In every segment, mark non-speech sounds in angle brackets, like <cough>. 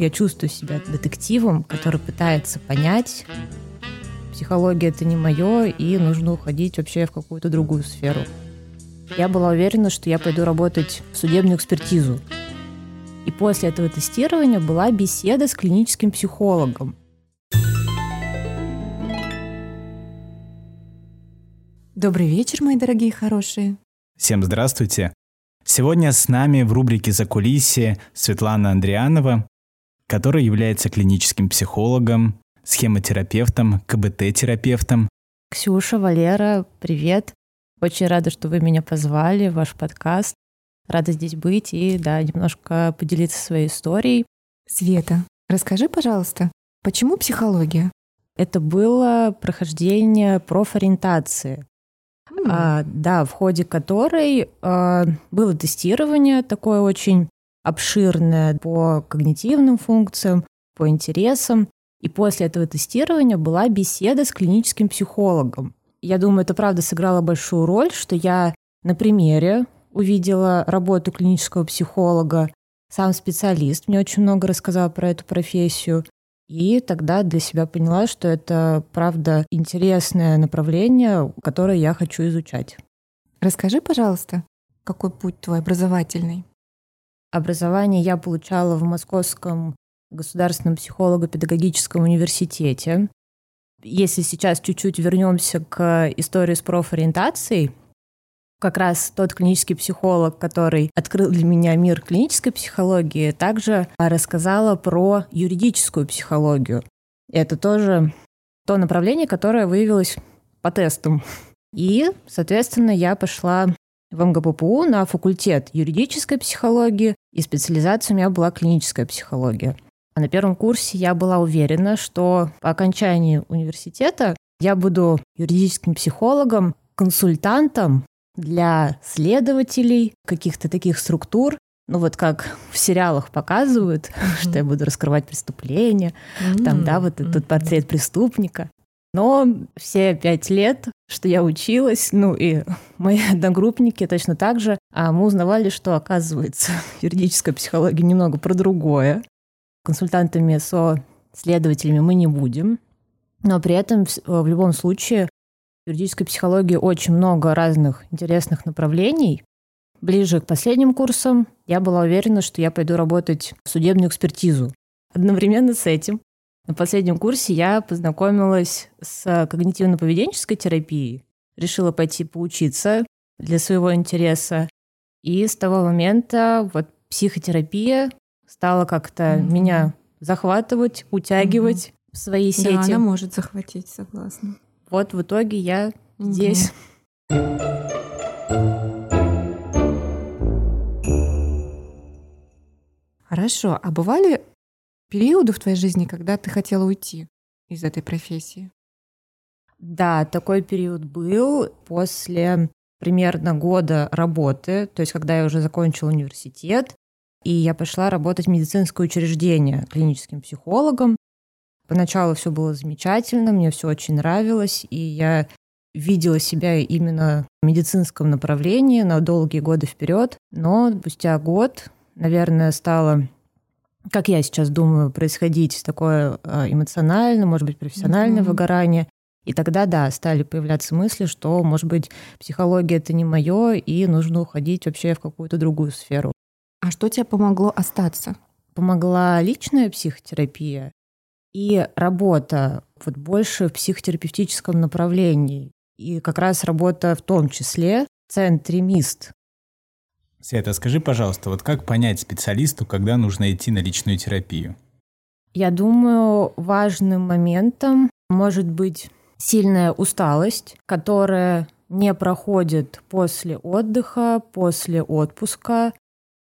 Я чувствую себя детективом, который пытается понять, психология это не мое, и нужно уходить вообще в какую-то другую сферу. Я была уверена, что я пойду работать в судебную экспертизу. И после этого тестирования была беседа с клиническим психологом. Добрый вечер, мои дорогие хорошие. Всем здравствуйте. Сегодня с нами в рубрике «За кулисье» Светлана Андрианова, которая является клиническим психологом, схемотерапевтом, КБТ-терапевтом. Ксюша, Валера, привет. Очень рада, что вы меня позвали в ваш подкаст. Рада здесь быть и, да, немножко поделиться своей историей. Света, расскажи, пожалуйста, почему психология? Это было прохождение профориентации. Mm. А, да, в ходе которой а, было тестирование такое очень обширное по когнитивным функциям, по интересам. И после этого тестирования была беседа с клиническим психологом. Я думаю, это правда сыграло большую роль, что я на примере увидела работу клинического психолога, сам специалист мне очень много рассказал про эту профессию. И тогда для себя поняла, что это, правда, интересное направление, которое я хочу изучать. Расскажи, пожалуйста, какой путь твой образовательный? Образование я получала в Московском государственном психолого-педагогическом университете. Если сейчас чуть-чуть вернемся к истории с профориентацией, как раз тот клинический психолог, который открыл для меня мир клинической психологии, также рассказала про юридическую психологию. Это тоже то направление, которое выявилось по тестам. И, соответственно, я пошла в МГППУ на факультет юридической психологии, и специализация у меня была клиническая психология. А на первом курсе я была уверена, что по окончании университета я буду юридическим психологом, консультантом для следователей каких-то таких структур, ну вот как в сериалах показывают, mm-hmm. <laughs> что я буду раскрывать преступления, mm-hmm. там, да, вот этот портрет преступника. Но все пять лет, что я училась, ну и <laughs> мои одногруппники точно так же, а мы узнавали, что, оказывается, <laughs> юридическая психология немного про другое. Консультантами со следователями мы не будем, но при этом в любом случае в юридической психологии очень много разных интересных направлений. Ближе к последним курсам я была уверена, что я пойду работать в судебную экспертизу. Одновременно с этим на последнем курсе я познакомилась с когнитивно-поведенческой терапией, решила пойти поучиться для своего интереса. И с того момента вот психотерапия стала как-то mm-hmm. меня захватывать, утягивать mm-hmm. в свои сети. Да, она может захватить, согласна. Вот в итоге я угу. здесь. Хорошо. А бывали периоды в твоей жизни, когда ты хотела уйти из этой профессии? Да, такой период был после примерно года работы, то есть когда я уже закончила университет, и я пошла работать в медицинское учреждение клиническим психологом. Поначалу все было замечательно, мне все очень нравилось, и я видела себя именно в медицинском направлении на долгие годы вперед. Но спустя год, наверное, стало как я сейчас думаю, происходить такое а, эмоциональное, может быть, профессиональное mm-hmm. выгорание. И тогда, да, стали появляться мысли, что, может быть, психология это не мое, и нужно уходить вообще в какую-то другую сферу. А что тебе помогло остаться? Помогла личная психотерапия. И работа вот больше в психотерапевтическом направлении. И как раз работа в том числе в центре МИСТ. Света, скажи, пожалуйста, вот как понять специалисту, когда нужно идти на личную терапию? Я думаю, важным моментом может быть сильная усталость, которая не проходит после отдыха, после отпуска.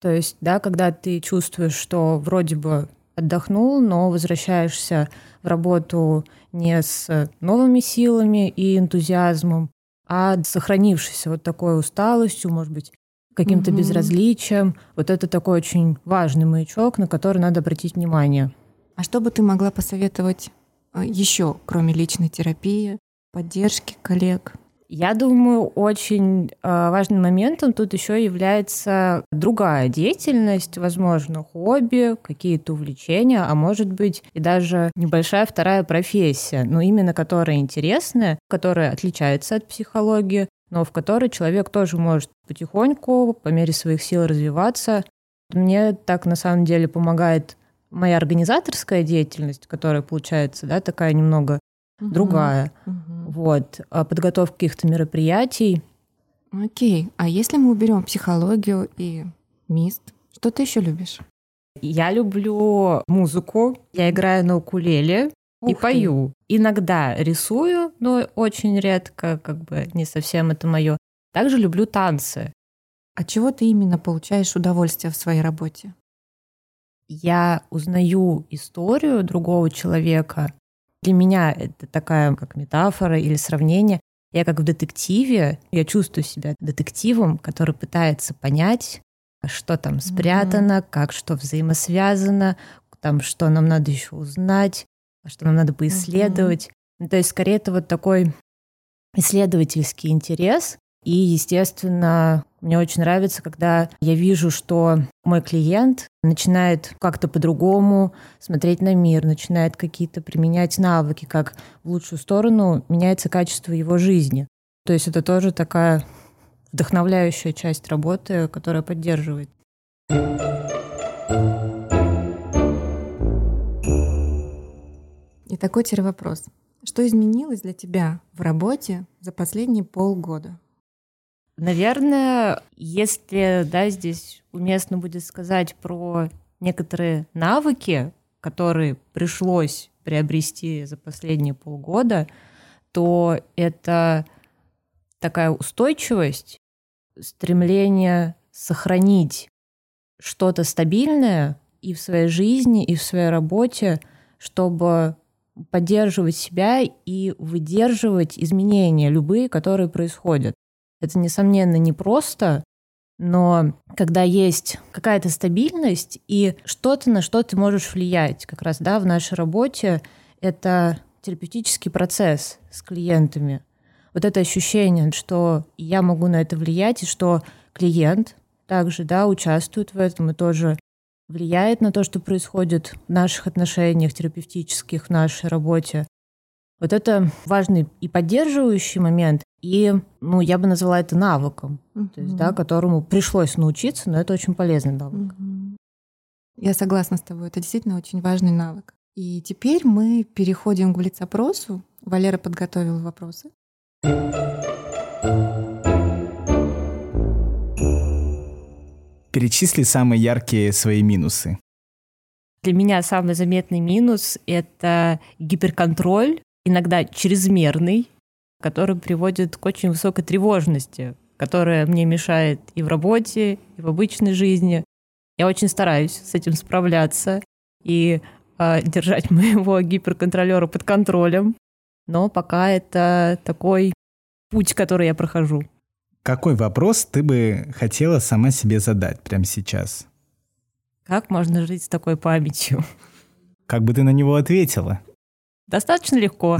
То есть, да, когда ты чувствуешь, что вроде бы отдохнул, но возвращаешься в работу не с новыми силами и энтузиазмом, а сохранившейся вот такой усталостью, может быть, каким-то угу. безразличием. Вот это такой очень важный маячок, на который надо обратить внимание. А что бы ты могла посоветовать э, еще, кроме личной терапии, поддержки коллег? Я думаю, очень э, важным моментом тут еще является другая деятельность, возможно, хобби, какие-то увлечения, а может быть и даже небольшая вторая профессия, но именно которая интересная, которая отличается от психологии, но в которой человек тоже может потихоньку, по мере своих сил развиваться. Мне так на самом деле помогает моя организаторская деятельность, которая получается, да, такая немного угу. другая. Угу. Вот. А подготовка каких-то мероприятий. Окей. А если мы уберем психологию и мист, что ты еще любишь? Я люблю музыку. Я играю на укулеле Ух и ты. пою. Иногда рисую, но очень редко, как бы не совсем это мое. Также люблю танцы. А чего ты именно получаешь удовольствие в своей работе? Я узнаю историю другого человека, для меня это такая как метафора или сравнение. Я как в детективе, я чувствую себя детективом, который пытается понять, что там спрятано, mm-hmm. как что взаимосвязано, там что нам надо еще узнать, что нам надо поисследовать. Mm-hmm. То есть скорее это вот такой исследовательский интерес, и, естественно, мне очень нравится, когда я вижу, что мой клиент начинает как-то по-другому смотреть на мир, начинает какие-то применять навыки, как в лучшую сторону меняется качество его жизни. То есть это тоже такая вдохновляющая часть работы, которая поддерживает. И такой теперь вопрос. Что изменилось для тебя в работе за последние полгода? Наверное, если да, здесь уместно будет сказать про некоторые навыки, которые пришлось приобрести за последние полгода, то это такая устойчивость, стремление сохранить что-то стабильное и в своей жизни, и в своей работе, чтобы поддерживать себя и выдерживать изменения любые, которые происходят. Это, несомненно, непросто, но когда есть какая-то стабильность и что-то, на что ты можешь влиять, как раз да, в нашей работе, это терапевтический процесс с клиентами. Вот это ощущение, что я могу на это влиять, и что клиент также да, участвует в этом и тоже влияет на то, что происходит в наших отношениях терапевтических, в нашей работе. Вот это важный и поддерживающий момент, и, ну, я бы назвала это навыком, uh-huh. то есть, да, которому пришлось научиться, но это очень полезный навык. Uh-huh. Я согласна с тобой, это действительно очень важный навык. И теперь мы переходим к блиц-опросу. Валера подготовил вопросы. Перечисли самые яркие свои минусы. Для меня самый заметный минус — это гиперконтроль, иногда чрезмерный, который приводит к очень высокой тревожности, которая мне мешает и в работе, и в обычной жизни. Я очень стараюсь с этим справляться и э, держать <laughs> моего гиперконтролера под контролем, но пока это такой путь, который я прохожу. Какой вопрос ты бы хотела сама себе задать прямо сейчас? Как можно жить с такой памятью? Как бы ты на него ответила? Достаточно легко.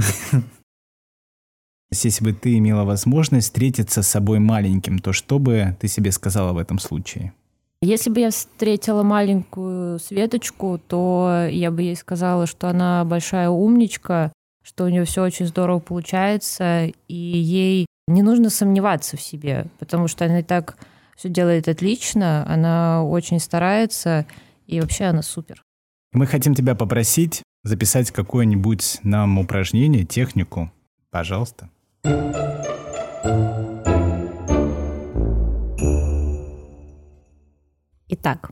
Если бы ты имела возможность встретиться с собой маленьким, то что бы ты себе сказала в этом случае? Если бы я встретила маленькую Светочку, то я бы ей сказала, что она большая умничка, что у нее все очень здорово получается, и ей не нужно сомневаться в себе, потому что она и так все делает отлично, она очень старается, и вообще она супер. Мы хотим тебя попросить записать какое-нибудь нам упражнение, технику. Пожалуйста. Итак,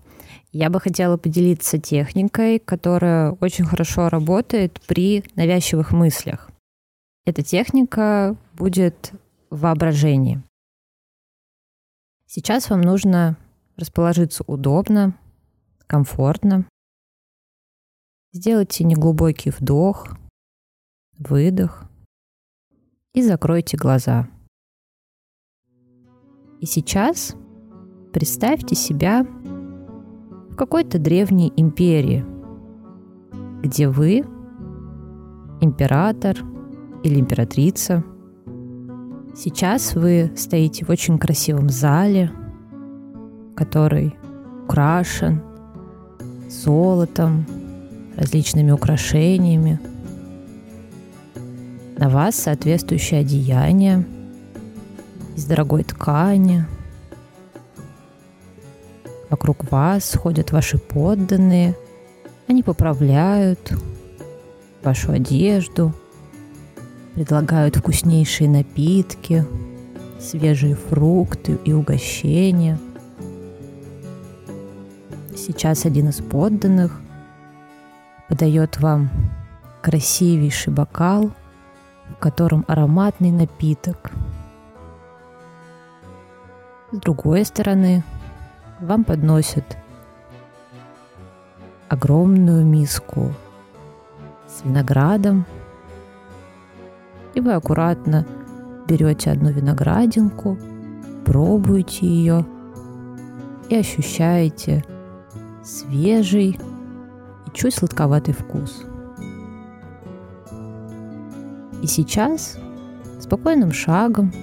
я бы хотела поделиться техникой, которая очень хорошо работает при навязчивых мыслях. Эта техника будет воображении. Сейчас вам нужно расположиться удобно, комфортно. Сделайте неглубокий вдох, выдох и закройте глаза. И сейчас представьте себя в какой-то древней империи, где вы император или императрица, Сейчас вы стоите в очень красивом зале, который украшен золотом, различными украшениями. На вас соответствующее одеяние из дорогой ткани. Вокруг вас ходят ваши подданные. Они поправляют вашу одежду, предлагают вкуснейшие напитки, свежие фрукты и угощения. Сейчас один из подданных подает вам красивейший бокал, в котором ароматный напиток. С другой стороны вам подносят огромную миску с виноградом, и вы аккуратно берете одну виноградинку, пробуете ее и ощущаете свежий чуть сладковатый вкус. И сейчас спокойным шагом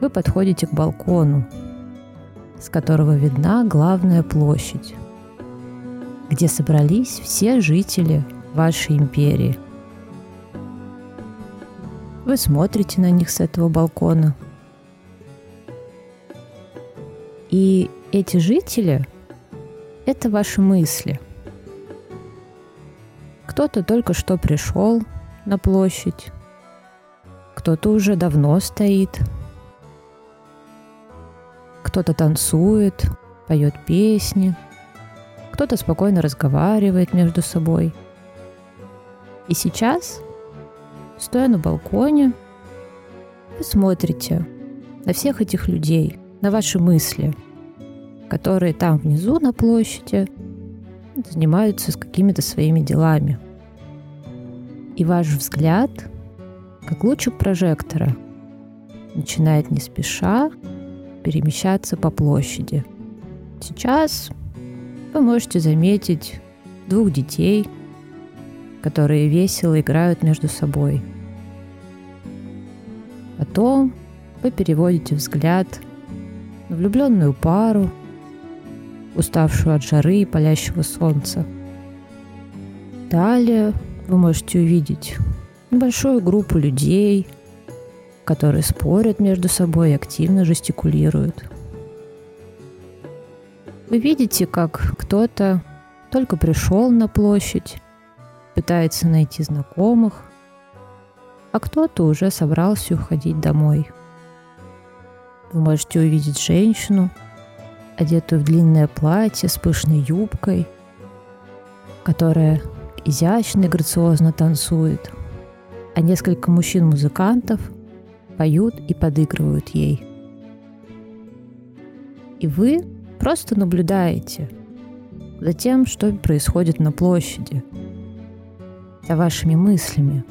вы подходите к балкону, с которого видна главная площадь, где собрались все жители вашей империи. Вы смотрите на них с этого балкона. И эти жители — это ваши мысли — кто-то только что пришел на площадь, кто-то уже давно стоит, кто-то танцует, поет песни, кто-то спокойно разговаривает между собой. И сейчас, стоя на балконе, вы смотрите на всех этих людей, на ваши мысли, которые там внизу на площади занимаются с какими-то своими делами – и ваш взгляд, как лучик прожектора, начинает не спеша перемещаться по площади. Сейчас вы можете заметить двух детей, которые весело играют между собой. Потом вы переводите взгляд на влюбленную пару, уставшую от жары и палящего солнца. Далее вы можете увидеть небольшую группу людей, которые спорят между собой и активно жестикулируют. Вы видите, как кто-то только пришел на площадь, пытается найти знакомых, а кто-то уже собрался уходить домой. Вы можете увидеть женщину, одетую в длинное платье с пышной юбкой, которая изящно и грациозно танцует, а несколько мужчин-музыкантов поют и подыгрывают ей. И вы просто наблюдаете за тем, что происходит на площади, за вашими мыслями.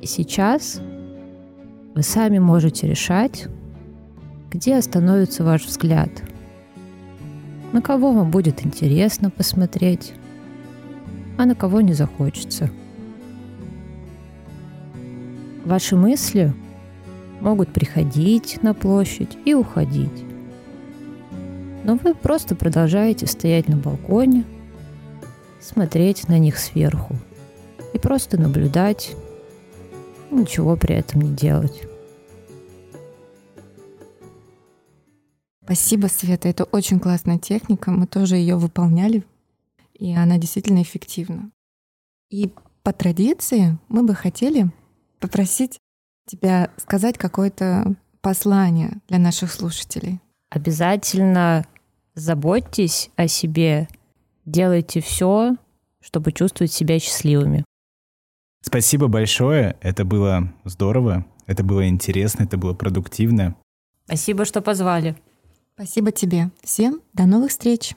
И сейчас вы сами можете решать, где остановится ваш взгляд, на кого вам будет интересно посмотреть, а на кого не захочется. Ваши мысли могут приходить на площадь и уходить. Но вы просто продолжаете стоять на балконе, смотреть на них сверху и просто наблюдать, ничего при этом не делать. Спасибо, Света. Это очень классная техника. Мы тоже ее выполняли и она действительно эффективна. И по традиции мы бы хотели попросить тебя сказать какое-то послание для наших слушателей. Обязательно заботьтесь о себе, делайте все, чтобы чувствовать себя счастливыми. Спасибо большое, это было здорово, это было интересно, это было продуктивно. Спасибо, что позвали. Спасибо тебе. Всем до новых встреч.